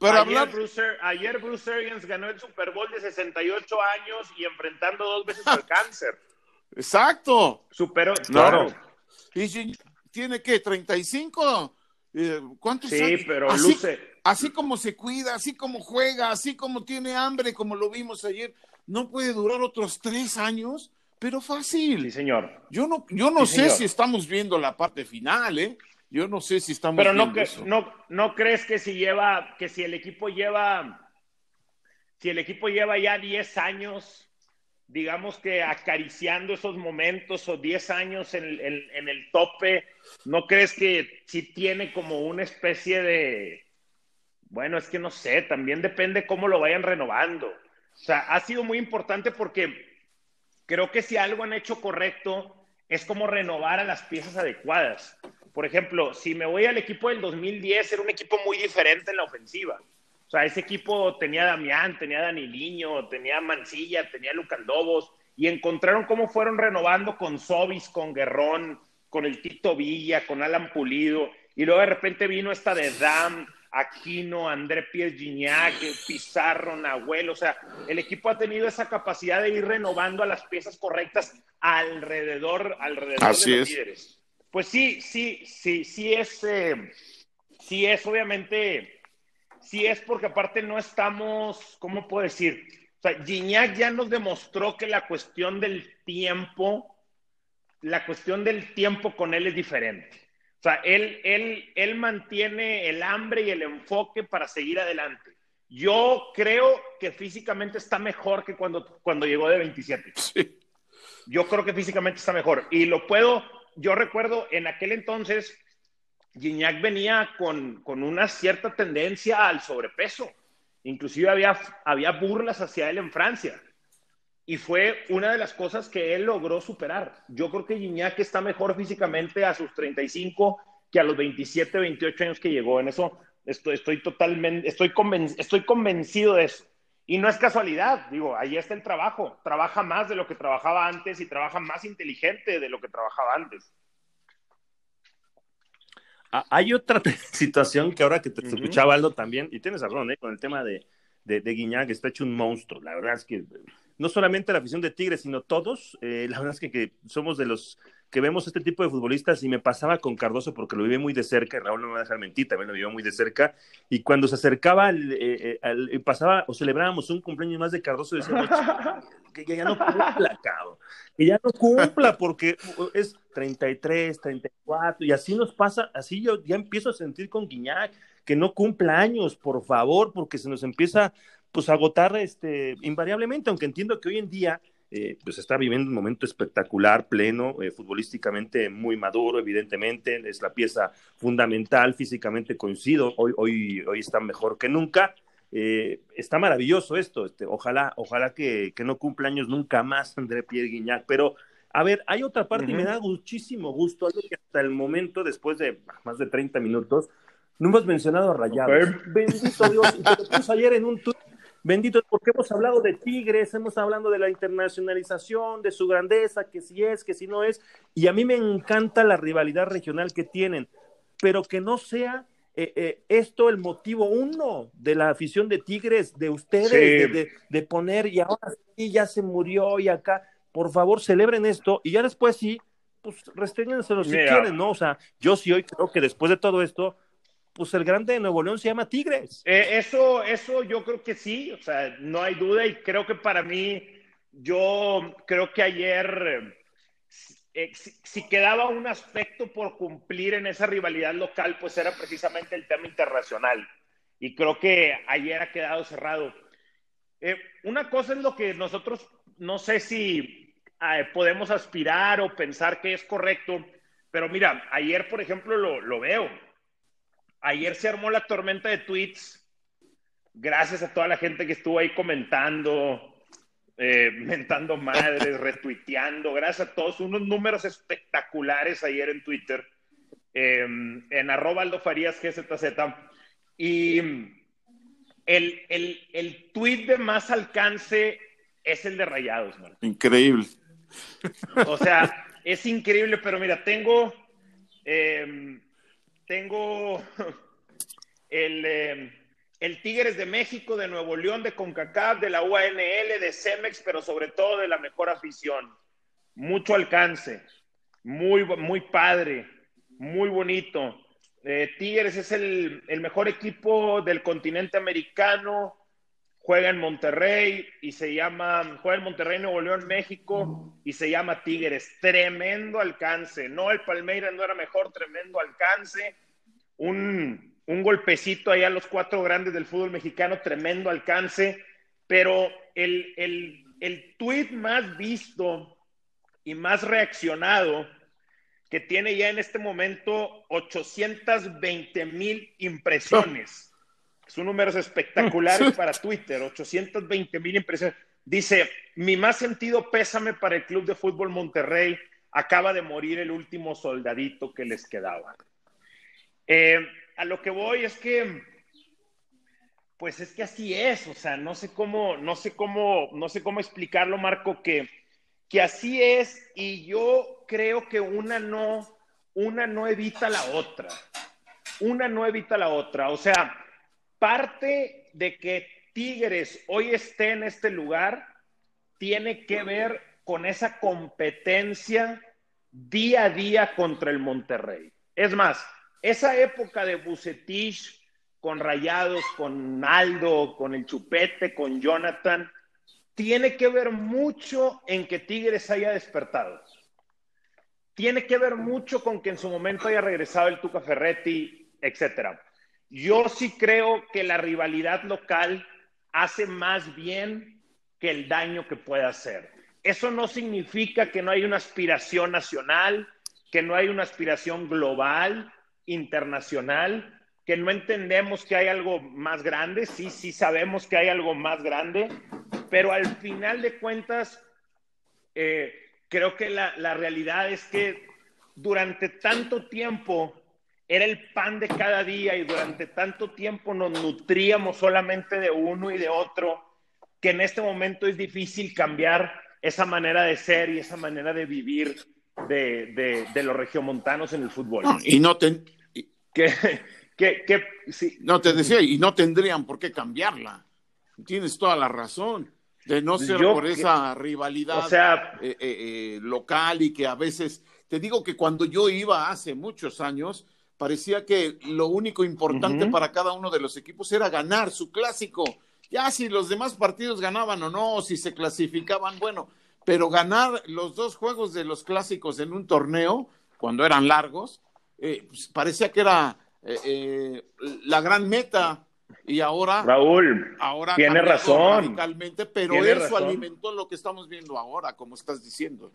Pero ayer, hablar... Bruce, ayer Bruce Arians ganó el Super Bowl de 68 años y enfrentando dos veces al cáncer. Exacto. Superó, claro. ¿Y si tiene qué? ¿35? Eh, ¿Cuántos sí, años? pero así, luce. Así como se cuida, así como juega, así como tiene hambre, como lo vimos ayer, no puede durar otros tres años, pero fácil. Sí, señor. Yo no, yo no sé si estamos viendo la parte final, ¿eh? Yo no sé si estamos pero no, eso. no, no crees que si lleva, que si el equipo lleva, si el equipo lleva ya 10 años, digamos que acariciando esos momentos o 10 años en, en, en el tope, ¿no crees que si tiene como una especie de, bueno, es que no sé, también depende cómo lo vayan renovando. O sea, ha sido muy importante porque creo que si algo han hecho correcto es como renovar a las piezas adecuadas. Por ejemplo, si me voy al equipo del 2010, era un equipo muy diferente en la ofensiva. O sea, ese equipo tenía a Damián, tenía a Daniliño, tenía a Mancilla, tenía a Lucandobos, y encontraron cómo fueron renovando con Sobis, con Guerrón, con el Tito Villa, con Alan Pulido, y luego de repente vino esta de Dam, Aquino, André Pierre Gignac, Pizarro, Nahuel, o sea, el equipo ha tenido esa capacidad de ir renovando a las piezas correctas alrededor, alrededor Así de los es. líderes. Pues sí, sí, sí, sí es, eh, sí es obviamente, sí es porque aparte no estamos, ¿cómo puedo decir? O sea, Gignac ya nos demostró que la cuestión del tiempo, la cuestión del tiempo con él es diferente. O sea, él, él, él mantiene el hambre y el enfoque para seguir adelante. Yo creo que físicamente está mejor que cuando, cuando llegó de 27. Sí. Yo creo que físicamente está mejor. Y lo puedo, yo recuerdo en aquel entonces, Gignac venía con, con una cierta tendencia al sobrepeso. Inclusive había, había burlas hacia él en Francia. Y fue una de las cosas que él logró superar. Yo creo que Gignac está mejor físicamente a sus 35 que a los 27, 28 años que llegó. En eso estoy, totalmente, estoy, conven, estoy convencido de eso. Y no es casualidad, digo, ahí está el trabajo. Trabaja más de lo que trabajaba antes y trabaja más inteligente de lo que trabajaba antes. Ah, Hay otra situación que ahora que te uh -huh. escuchaba Aldo también, y tienes razón, ¿eh? con el tema de, de, de que está hecho un monstruo. La verdad es que no solamente la afición de Tigres, sino todos, eh, la verdad es que, que, somos de los que vemos este tipo de futbolistas y me pasaba con Cardoso porque lo viví muy de cerca, Raúl no me va a dejar mentir, también lo vivió muy de cerca, y cuando se acercaba, al, eh, al, pasaba o celebrábamos un cumpleaños más de Cardoso, decíamos, que, que, ya no cumpla, cabrón, que ya no cumpla porque es 33, 34, y así nos pasa, así yo ya empiezo a sentir con Guiñac, que no cumpla años, por favor, porque se nos empieza pues agotar este, invariablemente, aunque entiendo que hoy en día eh, pues está viviendo un momento espectacular, pleno, eh, futbolísticamente muy maduro, evidentemente, es la pieza fundamental, físicamente coincido, hoy, hoy, hoy está mejor que nunca. Eh, está maravilloso esto, este, ojalá, ojalá que, que, no cumpla años nunca más André Pierre Guignac, pero a ver, hay otra parte uh -huh. y me da muchísimo gusto, algo que hasta el momento, después de más de 30 minutos, no hemos mencionado a Rayados. Okay. Bendito Dios, y te lo puse ayer en un tuit Bendito, porque hemos hablado de Tigres, hemos hablado de la internacionalización, de su grandeza, que si es, que si no es, y a mí me encanta la rivalidad regional que tienen, pero que no sea eh, eh, esto el motivo uno de la afición de Tigres, de ustedes, sí. de, de, de, poner, y ahora sí, ya se murió, y acá, por favor, celebren esto, y ya después sí, pues restríñenselo si quieren, ¿no? O sea, yo sí hoy creo que después de todo esto, pues el grande de Nuevo León se llama Tigres. Eh, eso, eso yo creo que sí, o sea, no hay duda y creo que para mí, yo creo que ayer, eh, si, quedaba un aspecto por cumplir en esa rivalidad local, pues era precisamente el tema internacional. Y creo que ayer ha quedado cerrado. Eh, una cosa es lo que nosotros, no sé si podemos aspirar o pensar que es correcto, pero mira, ayer, por ejemplo, lo, lo veo ayer se armó la tormenta de tweets. Gracias a toda la gente que estuvo ahí comentando, eh, mentando madres, retuiteando. Gracias a todos. Unos números espectaculares ayer en Twitter. Em, en arroba Aldo Farías GZZ. Y el, el, el tweet de más alcance es el de Rayados, man. Increíble. O sea, es increíble, pero mira, tengo. Eh, tengo el, eh, el, Tigres de México, de Nuevo León, de CONCACAF, de la UANL, de CEMEX, pero sobre todo de la mejor afición. Mucho alcance, muy, muy padre, muy bonito. Eh, Tigres es el, el, mejor equipo del continente americano, juega en Monterrey y se llama, juega en Monterrey, Nuevo León, México y se llama Tigres. Tremendo alcance. No, el Palmeiras no era mejor, tremendo alcance. Un, un golpecito ahí a los cuatro grandes del fútbol mexicano, tremendo alcance. Pero el, el, el tweet más visto y más reaccionado que tiene ya en este momento 820 mil impresiones son números espectaculares para Twitter, 820 mil impresiones. Dice, mi más sentido pésame para el Club de Fútbol Monterrey, acaba de morir el último soldadito que les quedaba. Eh, a lo que voy es que, pues es que así es, o sea, no sé cómo, no sé cómo, no sé cómo explicarlo, Marco, que, que así es y yo creo que una no, una no evita la otra. Una no evita la otra. O sea, parte de que Tigres hoy esté en este lugar tiene que ver con esa competencia día a día contra el Monterrey. Es más, esa época de Bucetich con Rayados, con Aldo, con el Chupete, con Jonathan, tiene que ver mucho en que Tigres haya despertado. Tiene que ver mucho con que en su momento haya regresado el Tuca Ferretti, etcétera. Yo sí creo que la rivalidad local hace más bien que el daño que puede hacer. Eso no significa que no hay una aspiración nacional, que no hay una aspiración global, internacional, que no entendemos que hay algo más grande. Sí, sí sabemos que hay algo más grande, pero al final de cuentas, eh, creo que la, la realidad es que durante tanto tiempo era el pan de cada día y durante tanto tiempo nos nutríamos solamente de uno y de otro, que en este momento es difícil cambiar esa manera de ser y esa manera de vivir de, los regiomontanos en el fútbol. y no te... Que, que, No, te decía, y no tendrían por qué cambiarla. Tienes toda la razón. De no ser por esa rivalidad sea, eh, eh, eh, local y que a veces, te digo que cuando yo iba hace muchos años, parecía que lo único importante para cada uno de los equipos era ganar su clásico. Ya si los demás partidos ganaban o no, si se clasificaban, bueno, pero ganar los dos juegos de los clásicos en un torneo, cuando eran largos, eh, pues, parecía que era eh, eh, la gran meta. Y ahora, Raúl, ahora tiene razón. Radicalmente, pero eso alimentó lo que estamos viendo ahora, como estás diciendo.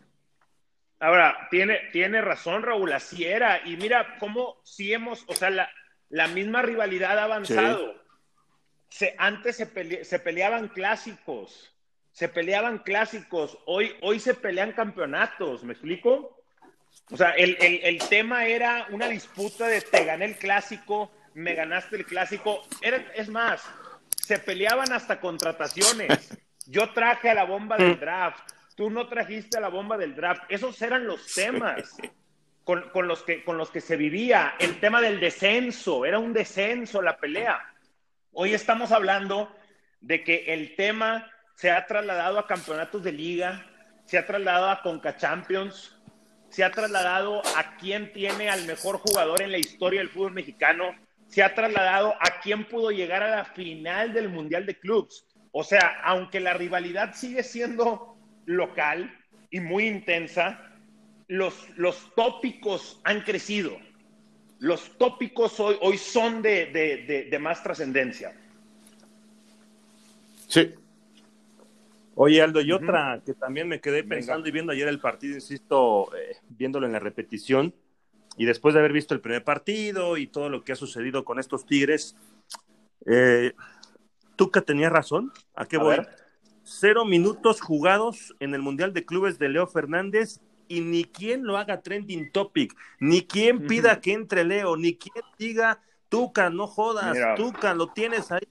Ahora, tiene, tiene razón Raúl, así era. Y mira cómo si hemos, o sea, la, misma rivalidad ha avanzado. Se, antes se, se, peleaban clásicos, se peleaban clásicos, hoy, hoy se pelean campeonatos, ¿me explico? O sea, el, el, tema era una disputa de te gané el clásico, me ganaste el clásico. Era, es más, se peleaban hasta contrataciones. Yo traje a la bomba del draft tú no trajiste la bomba del draft. Esos eran los temas con, los que, con los que se vivía. El tema del descenso, era un descenso la pelea. Hoy estamos hablando de que el tema se ha trasladado a campeonatos de liga, se ha trasladado a Conca Champions, se ha trasladado a quién tiene al mejor jugador en la historia del fútbol mexicano. se ha trasladado a quién pudo llegar a la final del Mundial de Clubs. O sea, aunque la rivalidad sigue siendo local y muy intensa, los, los tópicos han crecido. Los tópicos hoy, hoy son de, de, de, más trascendencia. Sí. Oye, Aldo, y otra que también me quedé pensando y viendo ayer el partido, insisto, eh, viéndolo en la repetición, y después de haber visto el primer partido y todo lo que ha sucedido con estos Tigres, eh, Tuca tenía razón. ¿A qué voy? Cero minutos jugados en el Mundial de Clubes de Leo Fernández y ni quien lo haga trending topic, ni quien pida que entre Leo, ni quien diga, Tuca, no jodas, Tuca, lo tienes ahí.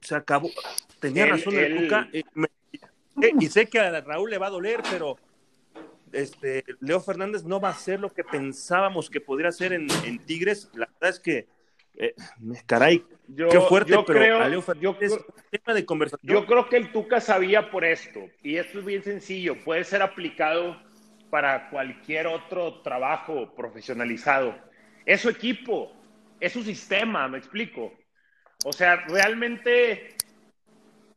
Se acabó. Tenía razón el, Tuca. Eh, y sé que a Raúl le va a doler, pero este, Leo Fernández no va a ser lo que pensábamos que podría ser en, Tigres. La verdad es que, eh, caray, yo, qué fuerte, yo creo, Leo Fernández, tema de conversación. Yo creo que el Tuca sabía por esto, y esto es bien sencillo, puede ser aplicado para cualquier otro trabajo profesionalizado. Es su equipo, es su sistema, me explico. O sea, realmente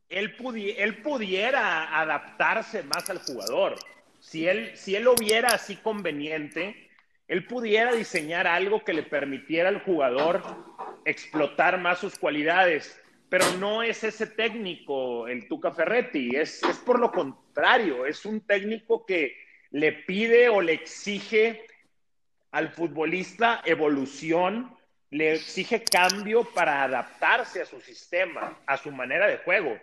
él, él pudiera adaptarse más al jugador si él, si él lo viera así conveniente, él pudiera diseñar algo que le permitiera al jugador explotar más sus cualidades. Pero no es ese técnico, el Tuca Ferretti, es, es por lo contrario, es un técnico que le pide o le exige al futbolista evolución, le exige cambio para adaptarse a su sistema, a su manera de juego.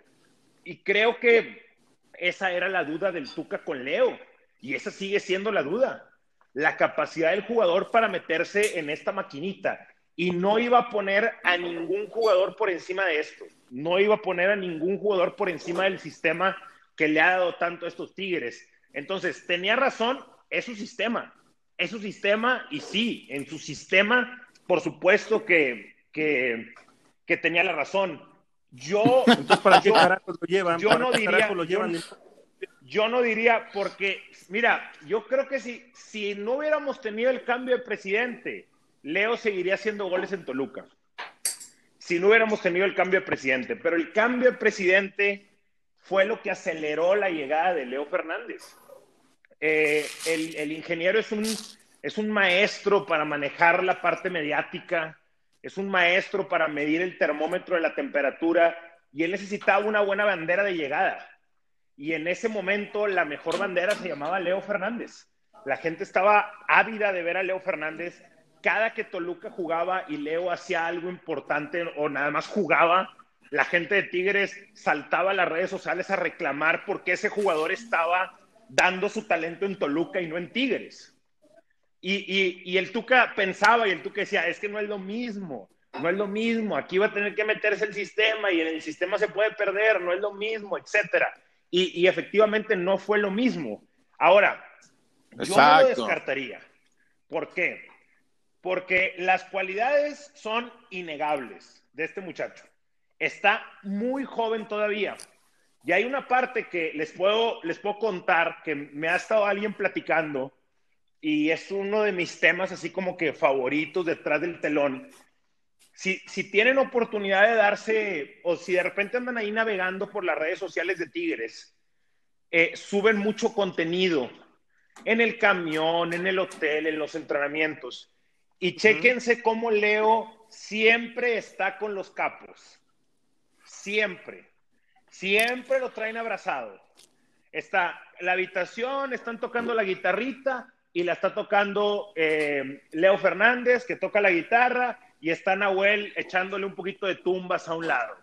Y creo que esa era la duda del Tuca con Leo y esa sigue siendo la duda. La capacidad del jugador para meterse en esta maquinita. Y no iba a poner a ningún jugador por encima de esto. No iba a poner a ningún jugador por encima del sistema que le ha dado tanto a estos Tigres. Entonces, tenía razón, es su sistema. Es su sistema y sí, en su sistema, por supuesto que, que, tenía la razón. Yo, Entonces, ¿para qué lo llevan? Yo no diría, lo llevan? yo no diría, porque, mira, yo creo que si, si no hubiéramos tenido el cambio de presidente, Leo seguiría haciendo goles en Toluca. Si no hubiéramos tenido el cambio de presidente. Pero el cambio de presidente fue lo que aceleró la llegada de Leo Fernández. Eh, el, el, ingeniero es un, es un maestro para manejar la parte mediática, es un maestro para medir el termómetro de la temperatura y él necesitaba una buena bandera de llegada y en ese momento la mejor bandera se llamaba Leo Fernández. La gente estaba ávida de ver a Leo Fernández. Cada que Toluca jugaba y Leo hacía algo importante o nada más jugaba, la gente de Tigres saltaba a las redes sociales a reclamar porque ese jugador estaba dando su talento en Toluca y no en Tigres. Y, y, el Tuca pensaba y el Tuca decía, es que no es lo mismo, no es lo mismo, aquí va a tener que meterse el sistema y en el sistema se puede perder, no es lo mismo, etcétera y, efectivamente no fue lo mismo. Ahora, yo no lo descartaría. ¿Por qué? Porque las cualidades son innegables de este muchacho. Está muy joven todavía. Y hay una parte que les puedo, les puedo contar que me ha estado alguien platicando y es uno de mis temas así como que favoritos detrás del telón. Si, si, tienen oportunidad de darse, o si de repente andan ahí navegando por las redes sociales de Tigres, eh, suben mucho contenido en el camión, en el hotel, en los entrenamientos. Y chéquense cómo Leo siempre está con los capos. Siempre. Siempre lo traen abrazado. Está la habitación, están tocando la guitarrita y la está tocando eh, Leo Fernández, que toca la guitarra, y está Nahuel echándole un poquito de tumbas a un lado.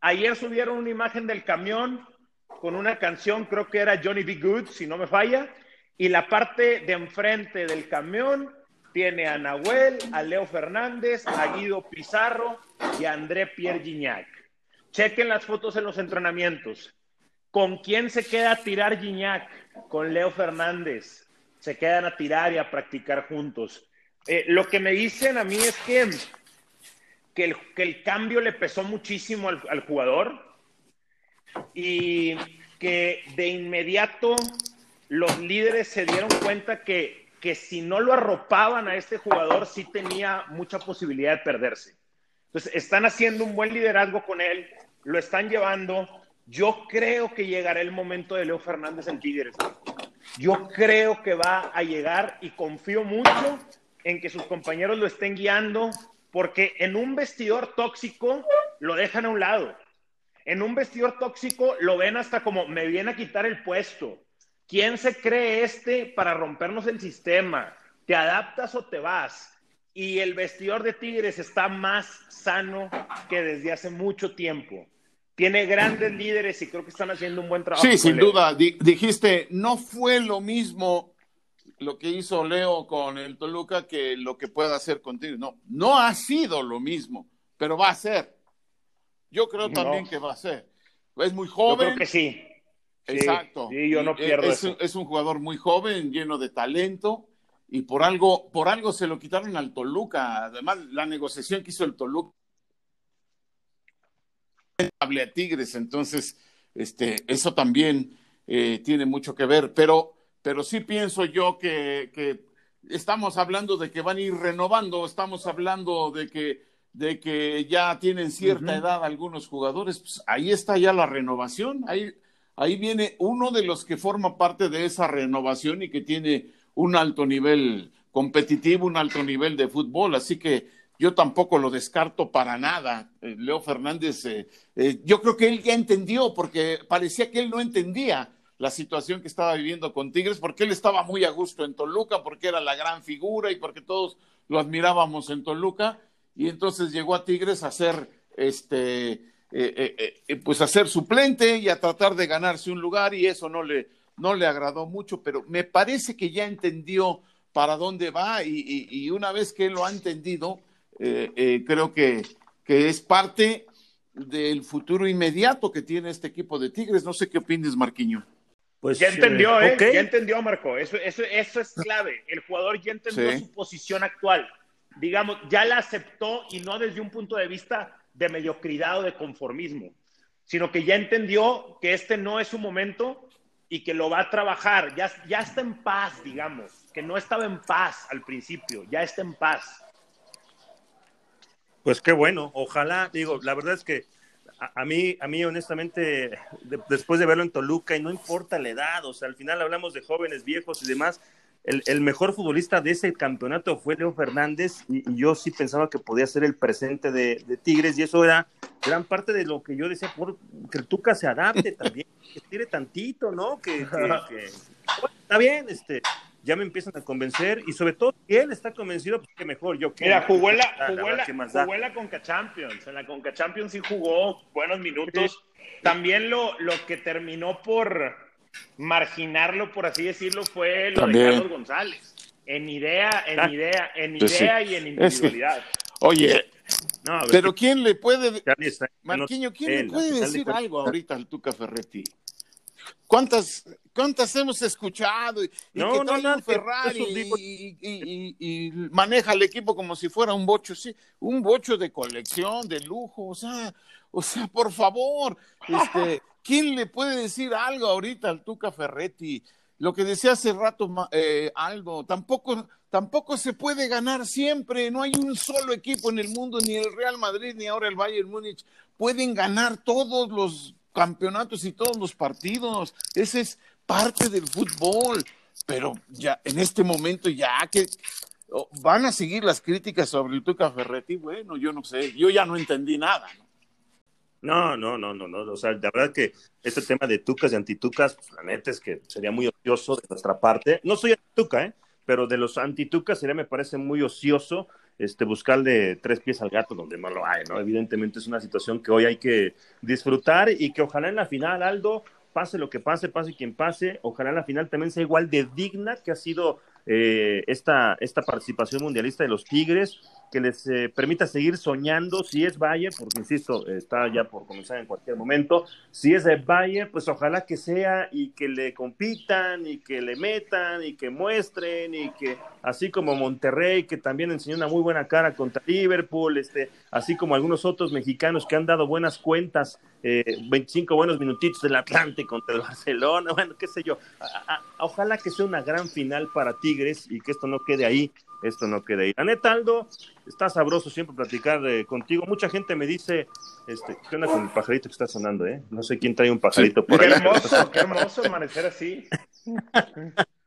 Ayer subieron una imagen del camión con una canción, creo que era Johnny B. Good, si no me falla, y la parte de enfrente del camión tiene a Nahuel, a Leo Fernández, a Guido Pizarro y a André Pierre Gignac. Chequen las fotos en los entrenamientos. ¿Con quién se queda a tirar Gignac? Con Leo Fernández. Se quedan a tirar y a practicar juntos. Eh, lo que me dicen a mí es que, que, el, cambio le pesó muchísimo al, jugador y que de inmediato los líderes se dieron cuenta que, que si no lo arropaban a este jugador sí tenía mucha posibilidad de perderse. Entonces, están haciendo un buen liderazgo con él, lo están llevando. Yo creo que llegará el momento de Leo Fernández en Tigres. Yo creo que va a llegar y confío mucho en que sus compañeros lo estén guiando, porque en un vestidor tóxico lo dejan a un lado. En un vestidor tóxico lo ven hasta como me viene a quitar el puesto. ¿Quién se cree este para rompernos el sistema? ¿Te adaptas o te vas? Y el vestidor de Tigres está más sano que desde hace mucho tiempo. Tiene grandes líderes y creo que están haciendo un buen trabajo. Sí, sin duda. dijiste, no fue lo mismo lo que hizo Leo con el Toluca que lo que pueda hacer contigo. No, no ha sido lo mismo, pero va a ser. Yo creo también que va a ser. Es muy joven. Yo creo que sí. Exacto. Sí, yo no pierdo es, es, un jugador muy joven, lleno de talento, y por algo, por algo se lo quitaron al Toluca. Además, la negociación que hizo el Toluca a Tigres, entonces, este, eso también eh, tiene mucho que ver. Pero pero sí pienso yo que, estamos hablando de que van a ir renovando, estamos hablando de que, de que ya tienen cierta edad algunos jugadores, pues ahí está ya la renovación, ahí, ahí viene uno de los que forma parte de esa renovación y que tiene un alto nivel competitivo, un alto nivel de fútbol, así que yo tampoco lo descarto para nada. Eh, Leo Fernández, eh, eh, yo creo que él ya entendió, porque parecía que él no entendía la situación que estaba viviendo con Tigres, porque él estaba muy a gusto en Toluca, porque era la gran figura y porque todos lo admirábamos en Toluca, y entonces llegó a Tigres a ser este eh, eh, eh, pues a ser suplente y a tratar de ganarse un lugar, y eso no le, no le agradó mucho, pero me parece que ya entendió para dónde va, y, una vez que lo ha entendido, creo que, que es parte del futuro inmediato que tiene este equipo de Tigres. No sé qué opinas, Marquiño. Pues, ya entendió, ¿eh? Ya entendió, Marco. Eso, eso, eso es clave. El jugador ya entendió su posición actual. Digamos, ya la aceptó y no desde un punto de vista de mediocridad o de conformismo, sino que ya entendió que este no es su momento y que lo va a trabajar. Ya, ya está en paz, digamos, que no estaba en paz al principio, ya está en paz. Pues qué bueno, ojalá, digo, la verdad es que a, mí, a mí honestamente, después de verlo en Toluca, y no importa la edad, o sea, al final hablamos de jóvenes, viejos y demás, el, mejor futbolista de ese campeonato fue Leo Fernández y, yo sí pensaba que podía ser el presente de, Tigres y eso era gran parte de lo que yo decía, por, que el Tuca se adapte también, que tire tantito, ¿no? Que, que está bien, este, ya me empiezan a convencer y sobre todo si él está convencido, pues que mejor yo que. Mira, jugó en la, jugó, la, Conca Champions, en la Conca Champions sí jugó buenos minutos. También lo, lo que terminó por marginarlo, por así decirlo, fue lo de Carlos González. En idea, en ah. idea, en pues idea y en individualidad. oye, pero ¿quién le puede, Marquiño, quién le puede decir algo ahorita al Tuca Ferretti? ¿Cuántas, cuántas hemos escuchado? Y, no, que no, no, Ferrari y, maneja el equipo como si fuera un bocho, sí, un bocho de colección, de lujo, o sea, o sea, por favor, este, ¿quién le puede decir algo ahorita al Tuca Ferretti? Lo que decía hace rato eh, Aldo, tampoco, tampoco se puede ganar siempre, no hay un solo equipo en el mundo, ni el Real Madrid, ni ahora el Bayern Múnich, pueden ganar todos los campeonatos y todos los partidos. Ese es parte del fútbol. Pero ya en este momento ya que van a seguir las críticas sobre el Tuca Ferretti, bueno, yo no sé, yo ya no entendí nada. No, no, no, no, no. O sea, la verdad que este tema de tucas y antitucas, pues, la neta es que sería muy ocioso de nuestra parte. No soy antituca, ¿eh? Pero de los antitucas sería, me parece, muy ocioso este, buscarle tres pies al gato donde no lo hay, ¿no? Evidentemente es una situación que hoy hay que disfrutar y que ojalá en la final, Aldo, pase lo que pase, pase quien pase, ojalá la final también sea igual de digna que ha sido eh, esta, esta participación mundialista de los Tigres que les eh, permita seguir soñando, si es Bayern, porque insisto, está ya por comenzar en cualquier momento, si es de Bayern, pues ojalá que sea y que le compitan y que le metan y que muestren y que así como Monterrey, que también enseñó una muy buena cara contra Liverpool, este, así como algunos otros mexicanos que han dado buenas cuentas, eh, 25 buenos minutitos del Atlante contra el Barcelona, bueno, qué sé yo, ojalá que sea una gran final para Tigres y que esto no quede ahí esto no quede ahí. La neta, Aldo, está sabroso siempre platicar contigo. Mucha gente me dice, este, ¿qué onda con el pajarito que está sonando, eh? No sé quién trae un pajarito por ahí. Qué hermoso, qué hermoso amanecer así.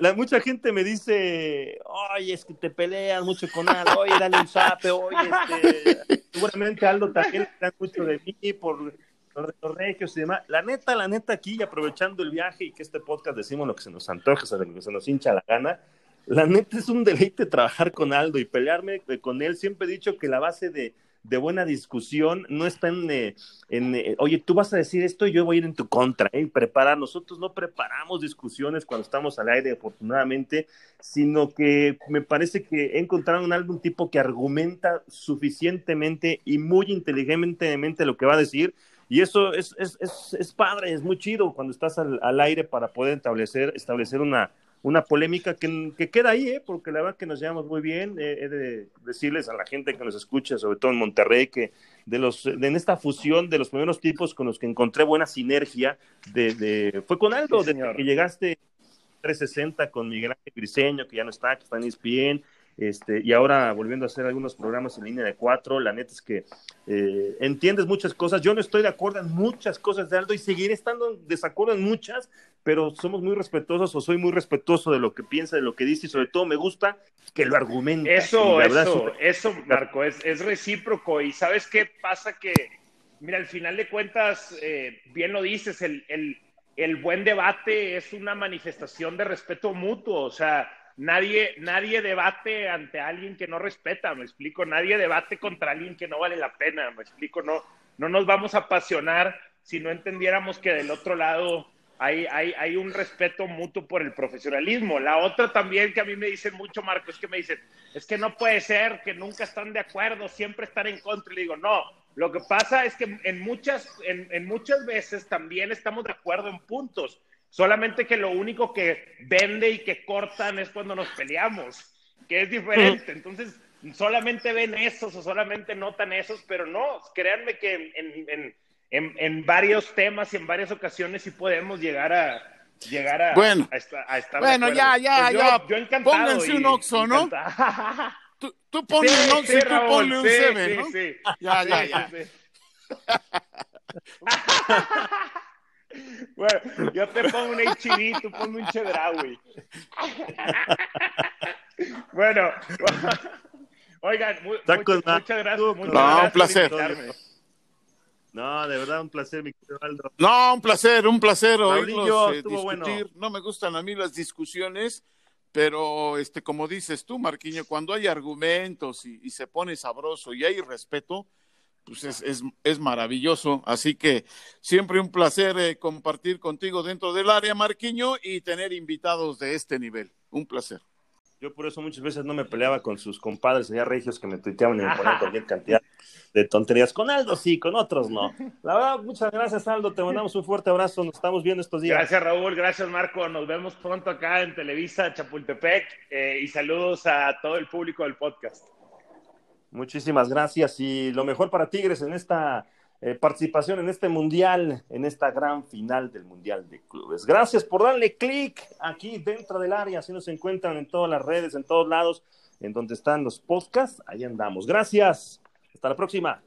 La, mucha gente me dice, oye, es que te peleas mucho con Aldo, oye, dale un zape, oye, este, seguramente Aldo también está mucho de mí por los regios y demás. La neta, la neta, aquí, aprovechando el viaje y que este podcast decimos lo que se nos antoja, lo que se nos hincha la gana, la neta es un deleite trabajar con Aldo y pelearme con él. Siempre he dicho que la base de, de buena discusión no está en, eh, en eh, oye, tú vas a decir esto y yo voy a ir en tu contra, ¿eh? preparar. Nosotros no preparamos discusiones cuando estamos al aire, afortunadamente, sino que me parece que he encontrado en algún tipo que argumenta suficientemente y muy inteligentemente lo que va a decir. Y eso es, es, es, es padre, es muy chido cuando estás al, al aire para poder establecer, establecer una, una polémica que, que, queda ahí, ¿eh? porque la verdad que nos llevamos muy bien. Eh, he de decirles a la gente que nos escucha, sobre todo en Monterrey, que de los de, en esta fusión de los primeros tipos con los que encontré buena sinergia, de, de fue con Aldo, de que llegaste 360 con Miguel Ángel Griseño, que ya no está, que está en ESPN, este, y ahora volviendo a hacer algunos programas en línea de cuatro, la neta es que eh, entiendes muchas cosas. Yo no estoy de acuerdo en muchas cosas de Aldo y seguiré estando en desacuerdo en muchas, pero somos muy respetuosos o soy muy respetuoso de lo que piensa, de lo que dice y sobre todo me gusta que lo argumente. Eso, eso, eso, Marco, es, es, recíproco y ¿sabes qué pasa? Que, mira, al final de cuentas, eh, bien lo dices, el, el, el buen debate es una manifestación de respeto mutuo, o sea nadie, nadie debate ante alguien que no respeta, me explico, nadie debate contra alguien que no vale la pena, me explico, no, no nos vamos a apasionar si no entendiéramos que del otro lado hay, hay, hay, un respeto mutuo por el profesionalismo. La otra también que a mí me dicen mucho, Marco, es que me dicen, es que no puede ser que nunca están de acuerdo, siempre están en contra. Y le digo, no, lo que pasa es que en muchas, en, en muchas veces también estamos de acuerdo en puntos Solamente que lo único que vende y que cortan es cuando nos peleamos, que es diferente. Entonces, solamente ven esos o solamente notan esos, pero no, créanme que en, en, en, varios temas y en varias ocasiones sí podemos llegar a llegar a, bueno, a, estar, a estar Bueno, ya, ya, pues ya. Yo encantado. Pónganse un Oxxo, ¿no? tú, tú ponle un Oxxo y tú ponle un Seven, ¿no? Sí, ya, ya, ya. Bueno, yo te pongo un HIV, tú pongo un Chedraui. bueno, oigan, muchas gracias. no, un placer. No, de verdad, un placer, mi querido Aldo. No, un placer, un placer oírlos eh, discutir. No me gustan a mí las discusiones, pero este, como dices tú, Marquiño, cuando hay argumentos y, y se pone sabroso y hay respeto, pues es, es, es, maravilloso. Así que siempre un placer eh, compartir contigo dentro del área, Marquiño, y tener invitados de este nivel. Un placer. Yo por eso muchas veces no me peleaba con sus compadres allá regios que me tuiteaban y me ponían cualquier cantidad de tonterías. Con Aldo sí, con otros no. La verdad, muchas gracias Aldo, te mandamos un fuerte abrazo, nos estamos viendo estos días. Gracias Raúl, gracias Marco, nos vemos pronto acá en Televisa Chapultepec eh, y saludos a todo el público del podcast. Muchísimas gracias y lo mejor para Tigres en esta eh, participación en este mundial, en esta gran final del Mundial de Clubes. Gracias por darle clic aquí dentro del área, así nos encuentran en todas las redes, en todos lados, en donde están los podcasts, ahí andamos. Gracias, hasta la próxima.